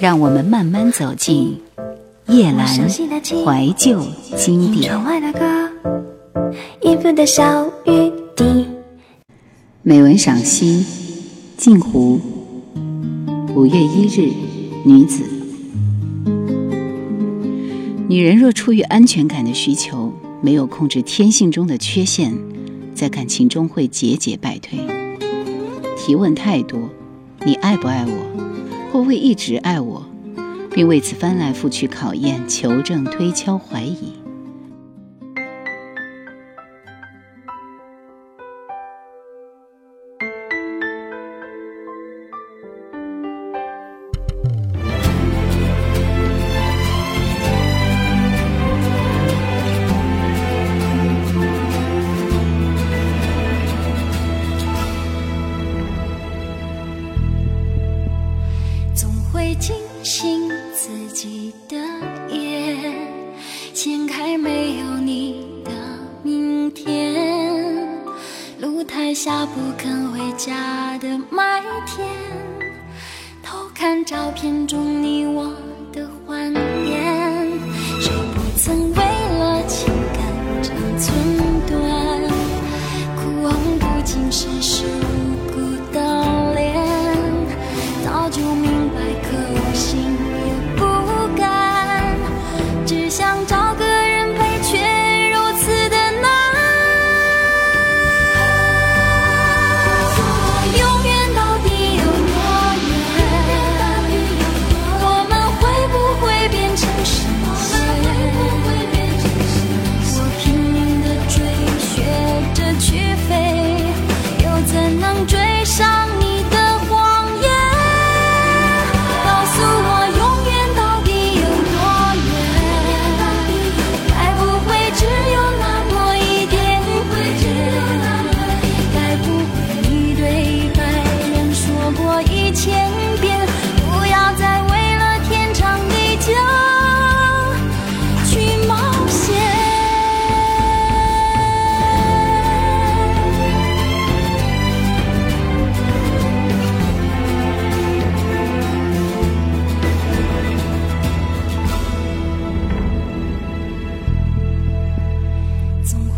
让我们慢慢走进夜阑怀旧经典。美文赏析：镜湖，五月一日，女子。女人若出于安全感的需求，没有控制天性中的缺陷，在感情中会节节败退。提问太多，你爱不爱我？或会一直爱我，并为此翻来覆去考验、求证、推敲、怀疑。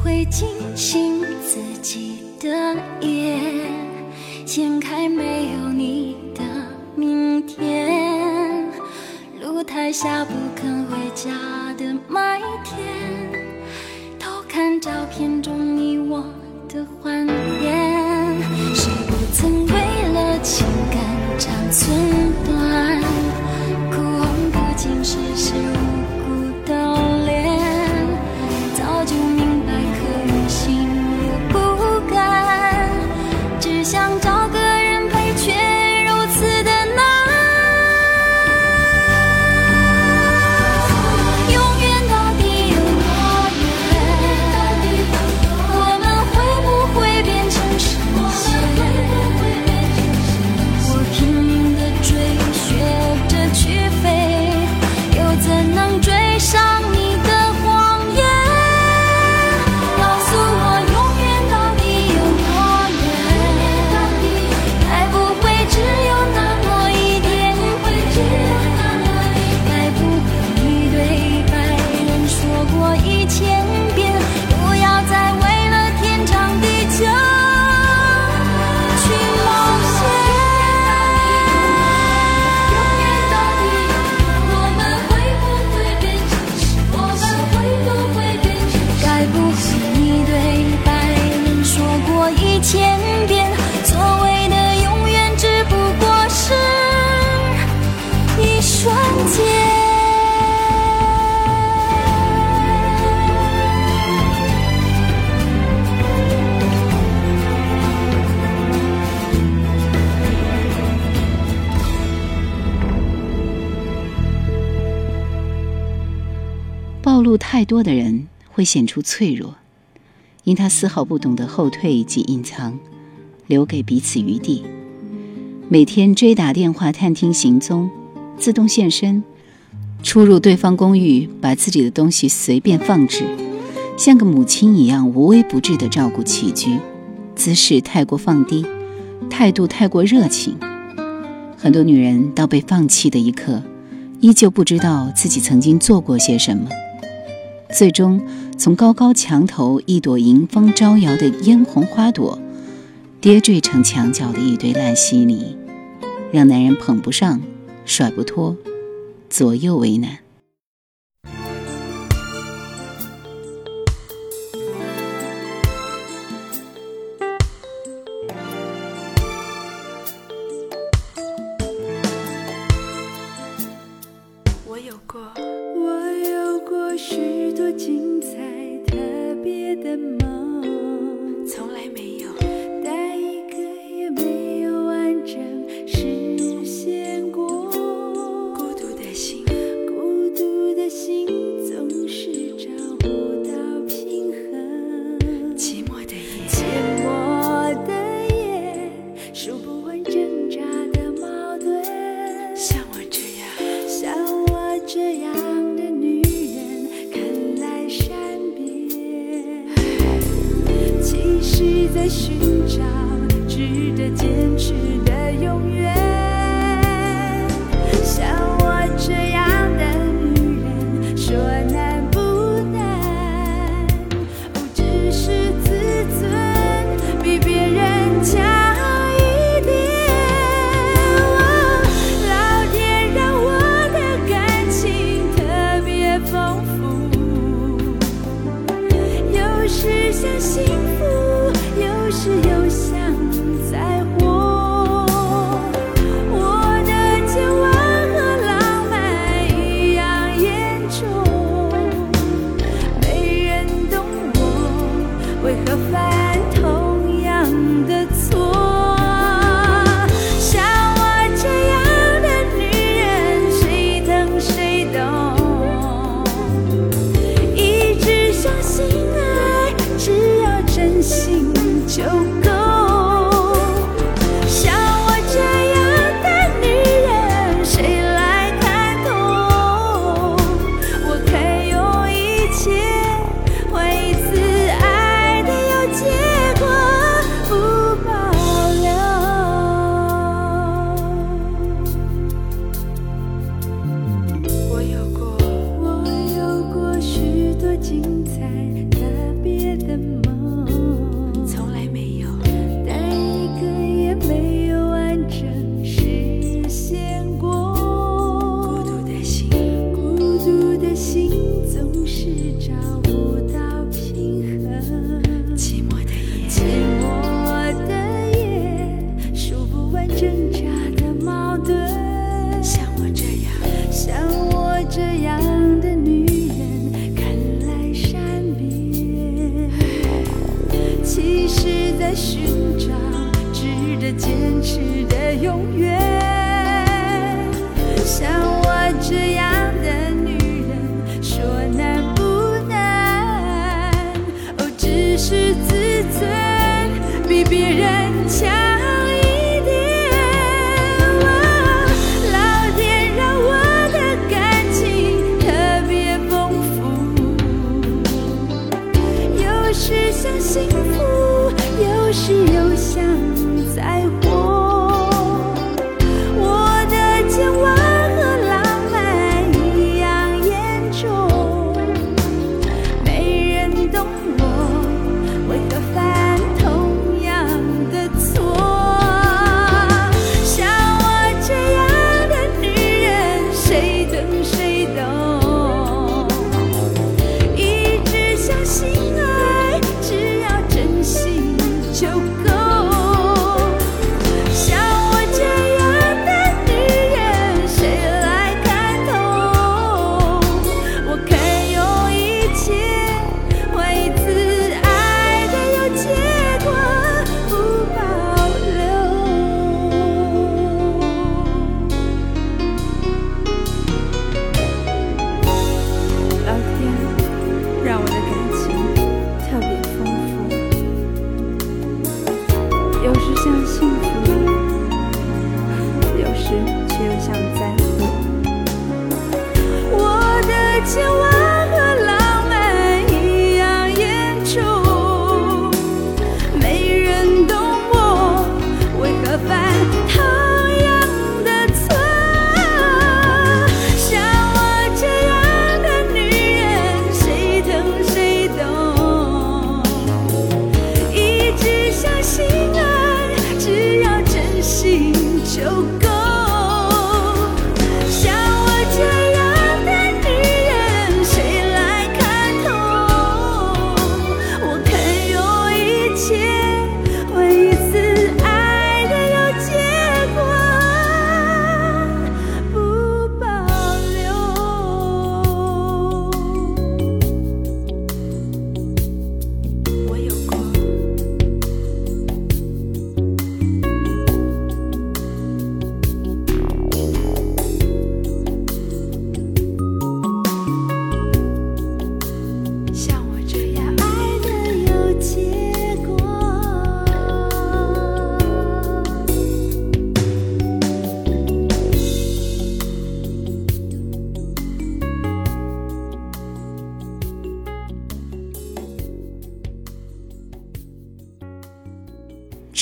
会惊醒自己的夜，掀开没有你的明天。露台下不肯回家的麦田，偷看照片中你我的欢颜。谁不曾为了情感长存？太多的人会显出脆弱，因他丝毫不懂得后退及隐藏，留给彼此余地。每天追打电话探听行踪，自动现身，出入对方公寓，把自己的东西随便放置，像个母亲一样无微不至地照顾起居，姿势太过放低，态度太过热情。很多女人到被放弃的一刻，依旧不知道自己曾经做过些什么，最终从高高墙头一朵迎风招摇的嫣红花朵，跌坠成墙角的一堆烂稀泥，让男人捧不上，甩不脱，左右为难。同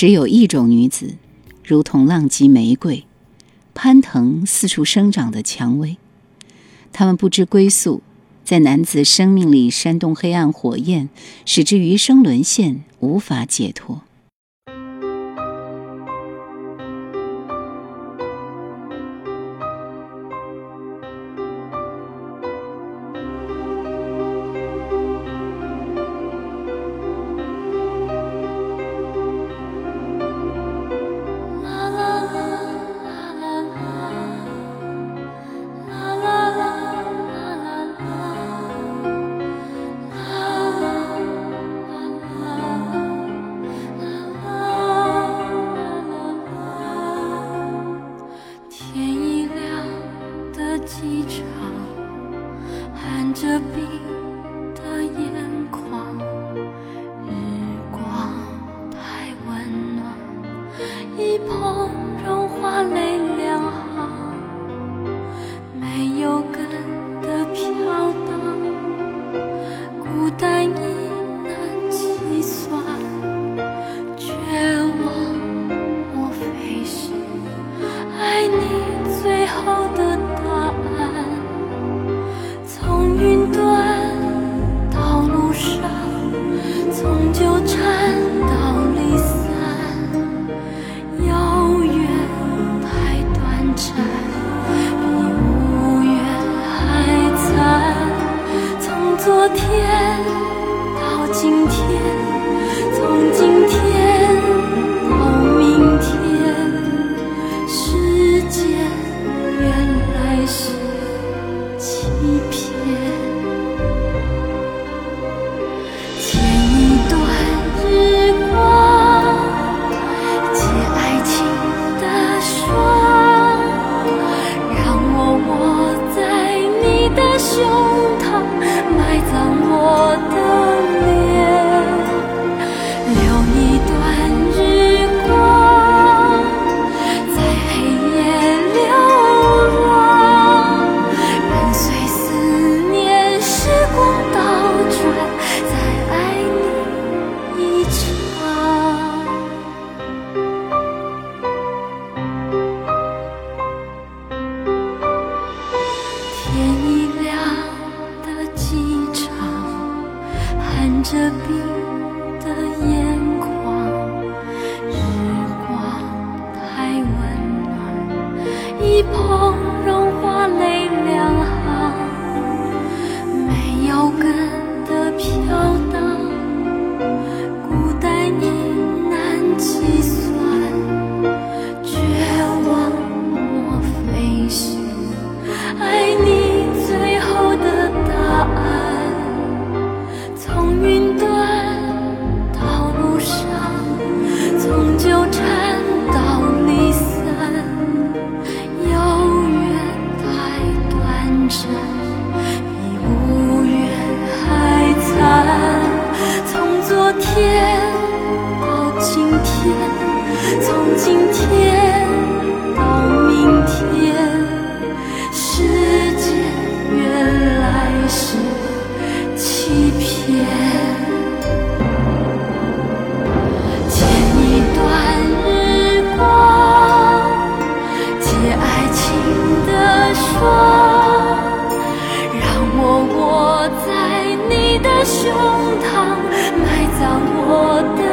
只有一种女子，如同浪迹玫瑰，攀藤四处生长的蔷薇。她们不知归宿，在男子生命里煽动黑暗火焰，使之余生沦陷，无法解脱。胸膛埋葬我的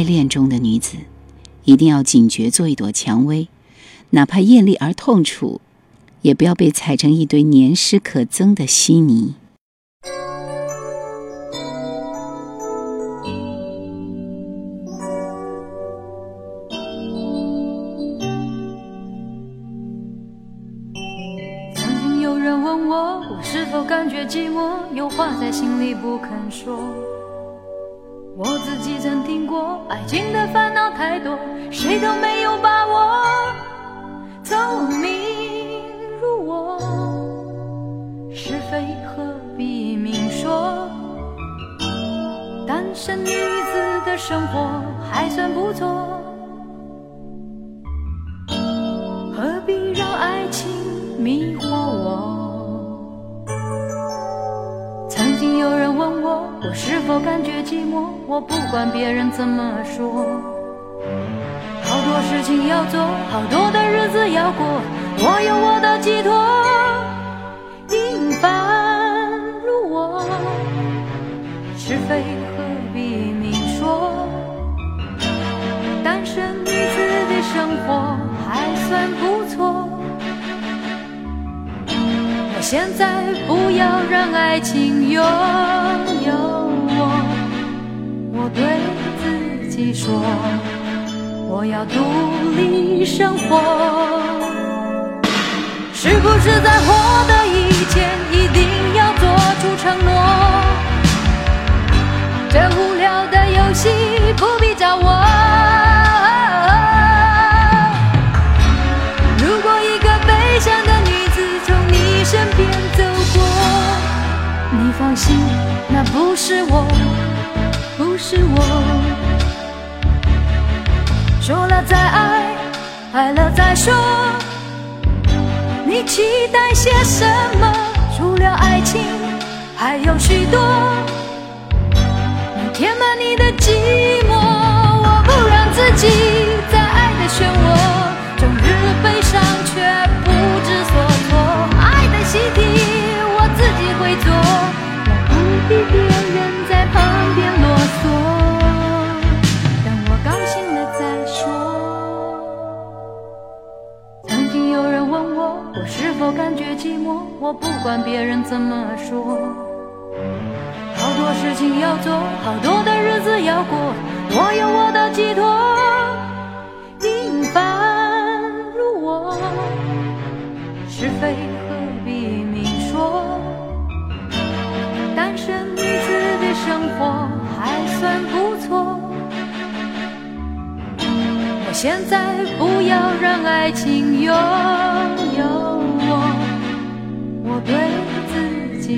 爱恋中的女子，一定要警觉，做一朵蔷薇，哪怕艳丽而痛楚，也不要被踩成一堆粘湿可憎的稀泥。曾经有人问我，我是否感觉寂寞，有话在心里不肯说。爱情的烦恼太多，谁都没有把握。聪明如我，是非何必明说？单身女子的生活还算不错，何必让爱情迷惑问我，我是否感觉寂寞？我不管别人怎么说，好多事情要做，好多的日子要过，我有我的寄托。生活。是不是在获得以前一定要做出承诺？这无聊的游戏不必找我。如果一个悲伤的女子从你身边走过，你放心，那不是我，不是我。说了再爱，爱了再说。你期待些什么？除了爱情，还有许多。能填满你的寂寞，我不让自己怎么说，好多事情要做，好多的日子要过，我有我的寄托。平凡如我，是非何必明说？单身女子的生活还算不错。我现在不要让爱情有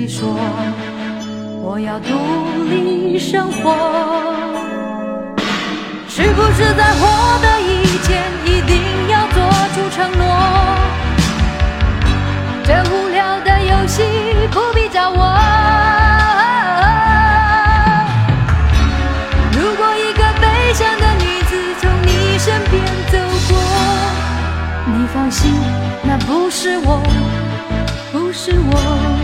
己说，我要独立生活。是不是在获得以前一定要做出承诺？这无聊的游戏不必找我。如果一个悲伤的女子从你身边走过，你放心，那不是我，不是我。